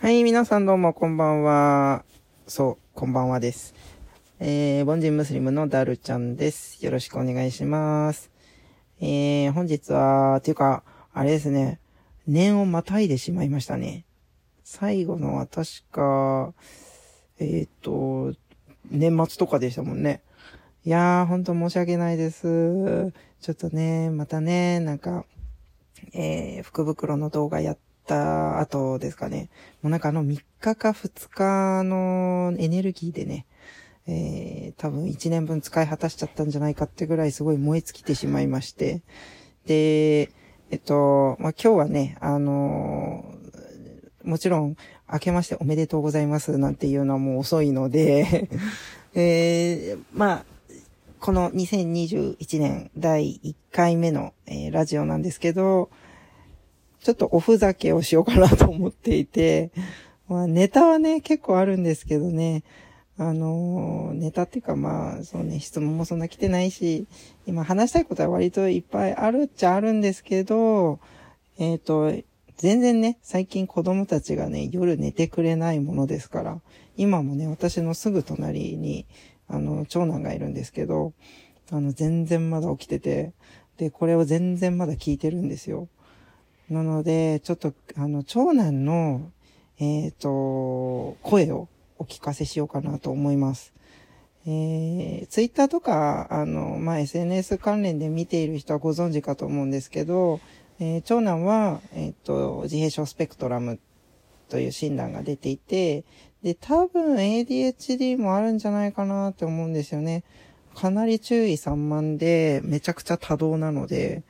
はい、皆さんどうもこんばんは。そう、こんばんはです。えー、凡人ムスリムのダルちゃんです。よろしくお願いします。えー、本日は、ていうか、あれですね、年をまたいでしまいましたね。最後のは確か、えっ、と、年末とかでしたもんね。いやー、ほんと申し訳ないです。ちょっとね、またね、なんか、えー、福袋の動画やった後ですかね。もうなんかあの3日か2日のエネルギーでね、えー、多分1年分使い果たしちゃったんじゃないかってぐらいすごい燃え尽きてしまいまして。で、えっと、まあ、今日はね、あのーもちろん、明けましておめでとうございますなんていうのはもう遅いので、えー、まあ、この2021年第1回目の、えーラジオなんですけど、ちょっとおふざけをしようかなと思っていて、まあネタはね、結構あるんですけどね、あのネタっていうかまあ、そうね、質問もそんな来てないし、今話したいことは割といっぱいあるっちゃあるんですけど、えっ、と、全然ね、最近子供たちがね、夜寝てくれないものですから、今もね、私のすぐ隣に、あの、長男がいるんですけど、あの、全然まだ起きてて、で、これを全然まだ聞いてるんですよ。なので、ちょっと、あの、長男の、えっ、と、声をお聞かせしようかなと思います。えー、ツイッターとか、あの、まあ、SNS 関連で見ている人はご存知かと思うんですけど、えー長男は、えっ、と、自閉症スペクトラムという診断が出ていて、で、多分 ADHD もあるんじゃないかなって思うんですよね。かなり注意散漫で、めちゃくちゃ多動なので、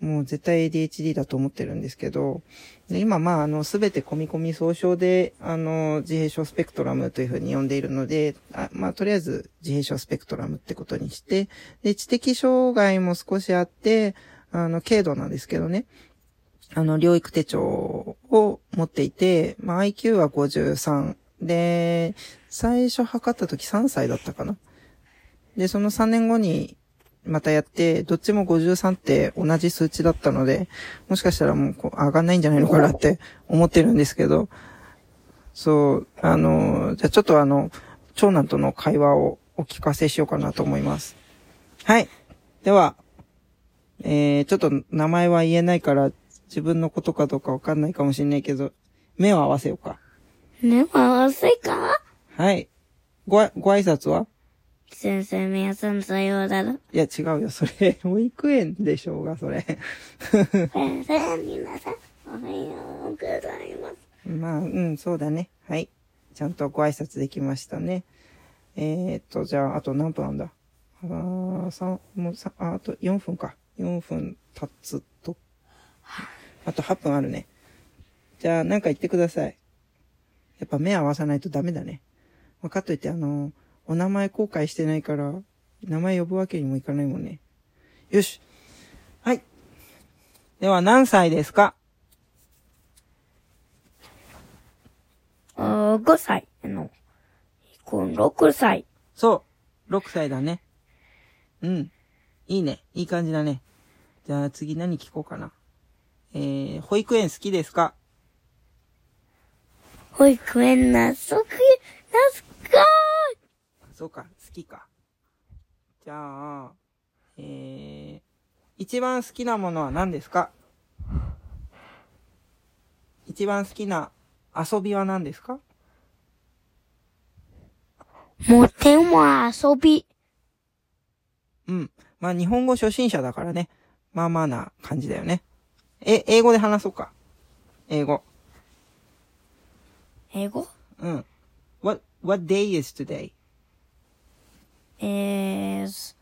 もう絶対 ADHD だと思ってるんですけど、で今まあ、あの、すべて込み込み総称で、あの、自閉症スペクトラムというふうに呼んでいるので、あまあ、とりあえず自閉症スペクトラムってことにして、で、知的障害も少しあって、あの、軽度なんですけどね、あの、療育手帳を持っていて、まあ、IQ は53。で、最初測った時3歳だったかな。で、その3年後にまたやって、どっちも53って同じ数値だったので、もしかしたらもうこう上がんないんじゃないのかなって思ってるんですけど、そう、あの、じゃあちょっとあの、長男との会話をお聞かせしようかなと思います。はい。では、えー、ちょっと名前は言えないから、自分のことかどうかわかんないかもしれないけど、目を合わせようか。ね、まずいか？はい。ごあ、ご挨拶は？先生、皆さんさようだろ。いや、違うよ。それ、保育園でしょうが、それ。先生、皆さん、おはようございます。まあ、うん、そうだね。はい。ちゃんとご挨拶できましたね。えー、っと、じゃあ、あと何分あんだ？あー、三、もうさ、ああと4分か。4分経つと。あと8分あるね。じゃあ、なんか言ってください。やっぱ目合わさないとダメだね。まあかといって、あの、お名前後悔してないから、名前呼ぶわけにもいかないもんね。よし。はい。では、何歳ですか？あ5歳の、こん6歳。そう。6歳だね。うん。いいね。いい感じだね。じゃあ次何聞こうかな。えー、保育園好きですか？保育園なそく、なすかそうか、好きか。じゃあ、えー、一番好きなものは何ですか？一番好きな遊びは何ですか？もても遊び。うん。まあ日本語初心者だからね。まあまあな感じだよね。え、英語で話そうか。英語。英語？うん。What, what day is today? Is,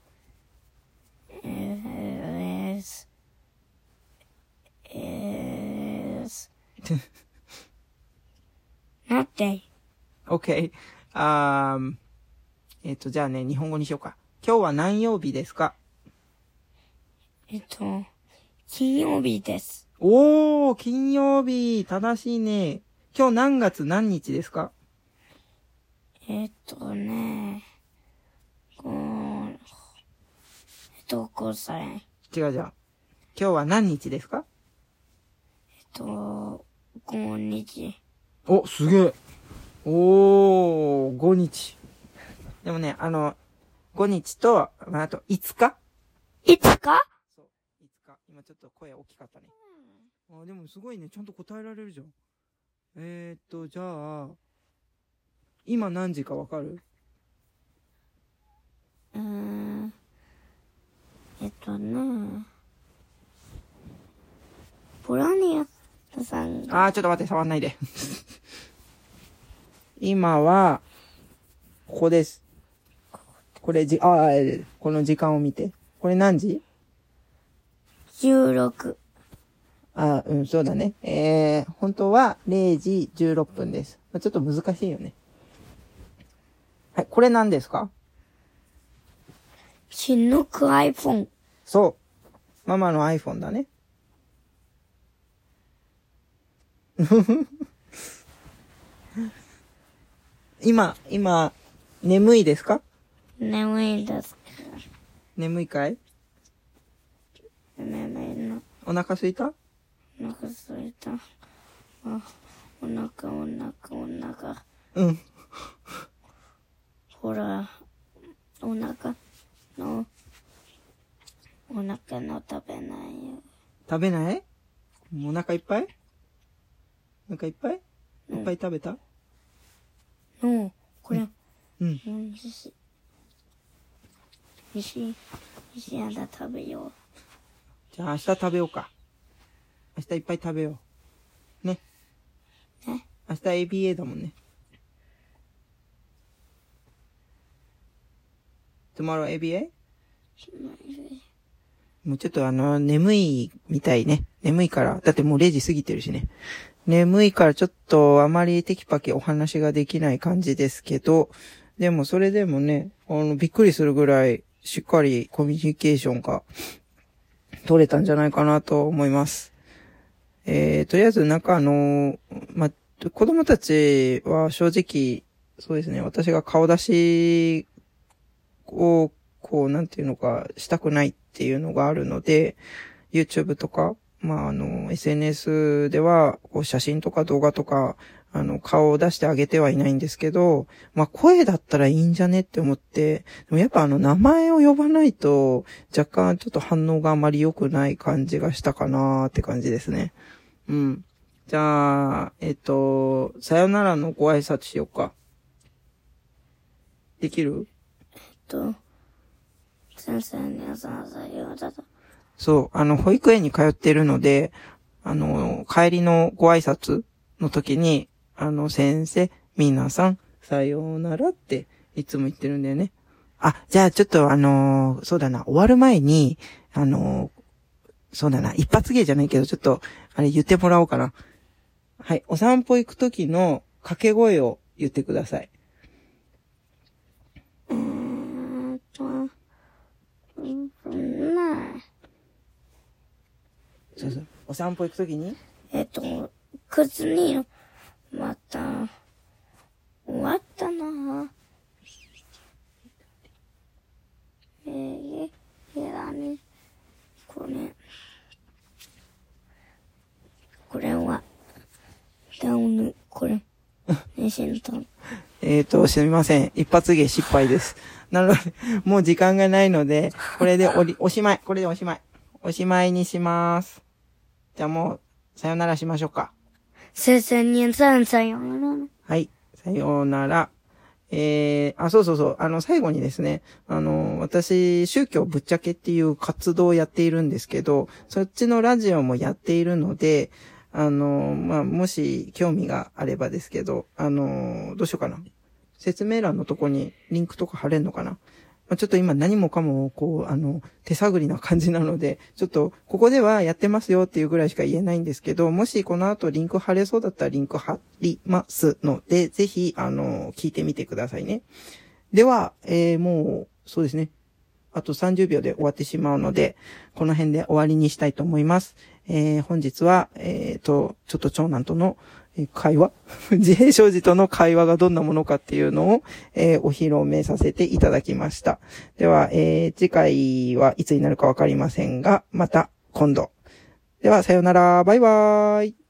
is, is, not day. Okay. Um, えっと、じゃあね、日本語にしようか。今日は何曜日ですか？えっと、金曜日です。おー、金曜日。正しいね。今日何月何日ですか？えっとね、こう、えっと、5歳。違うじゃん。今日は何日ですか？えっと、5日。お、すげえ。おー、5日。でもね、あの、5日と、まあ、あと5日？いつかそう、5日。今ちょっと声大きかったね。あ、でもすごいね、ちゃんと答えられるじゃん。えー、っと、じゃあ、今何時かわかるうーん。えっとね。ボラニアさんが、あー、ちょっと待って、触んないで。今は、ここです。これじ、あー、この時間を見て。これ何時？16。あ、うん、そうだね。えー、本当は0時16分です。まあちょっと難しいよね。はい、これ何ですか？チヌク iPhone。そう。ママの iPhone だね。今、今、眠いですか？眠いですけ眠いかい？ど、眠いの。お腹すいた？お腹すいた。あ、お腹、お腹、お腹。うん。ほら、お腹の、お腹の食べないよ。食べない？お腹いっぱい？お腹いっぱい？いっぱい食べた？の、これ、うん。うん、し、し、しやだ食べよじゃあ明日食べようか。明日いっぱい食べよう。ね。う。ね。明日 ABA だもんね。tomorrow ABA? もうちょっとあの、眠いみたいね。眠いから。だってもう0時過ぎてるしね。眠いからちょっとあまりテキパキお話ができない感じですけど、でもそれでもね、あの、びっくりするぐらいしっかりコミュニケーションが取れたんじゃないかなと思います。えー、とりあえずなんかあの、ま、子供たちは正直、そうですね、私が顔出しを、こう、なんていうのか、したくないっていうのがあるので、YouTube とか、まあ、あの、SNS では、こう、写真とか動画とか、あの、顔を出してあげてはいないんですけど、まあ、声だったらいいんじゃねって思って、でもやっぱあの、名前を呼ばないと、若干ちょっと反応があまり良くない感じがしたかなーって感じですね。うん。じゃあ、えっと、さよならのご挨拶しようか。できる？えっと、先生にはささようだと。そう、あの、保育園に通ってるので、あの、帰りのご挨拶の時に、あの、先生、皆さん、さようならって、いつも言ってるんだよね。あ、じゃあちょっとあのそうだな、終わる前に、あのそうだな、一発芸じゃないけど、ちょっと、あれ言ってもらおうかな。はい、お散歩行く時の掛け声を言ってください。えーっと、うん、ねそうそう。お散歩行く時に？えっと、靴に、また、終わったなえー、部屋に、これ、これは、ダウン、これ、ね、えっ、と、すみません。一発芸失敗です。なので、もう時間がないので、これでおり、おしまい。これでおしまい。おしまいにします。じゃあもう、さよならしましょうか。せせにんさんさようなら。はい。さようなら。えー、あ、そうそうそう。あの、最後にですね、あの、私、宗教ぶっちゃけっていう活動をやっているんですけど、そっちのラジオもやっているので、あの、まあ、もし興味があればですけど、あの、どうしようかな。説明欄のとこにリンクとか貼れんのかな。まあ、ちょっと今何もかも、こう、あの、手探りな感じなので、ちょっと、ここではやってますよっていうぐらいしか言えないんですけど、もしこの後リンク貼れそうだったらリンク貼りますので、ぜひ、あの、聞いてみてくださいね。では、えー、もう、そうですね。あと30秒で終わってしまうので、この辺で終わりにしたいと思います。えー、本日は、えーと、ちょっと長男との、会話？自閉症児との会話がどんなものかっていうのを、えーお披露目させていただきました。では、えー次回はいつになるかわかりませんが、また今度。では、さようなら。バイバーイ。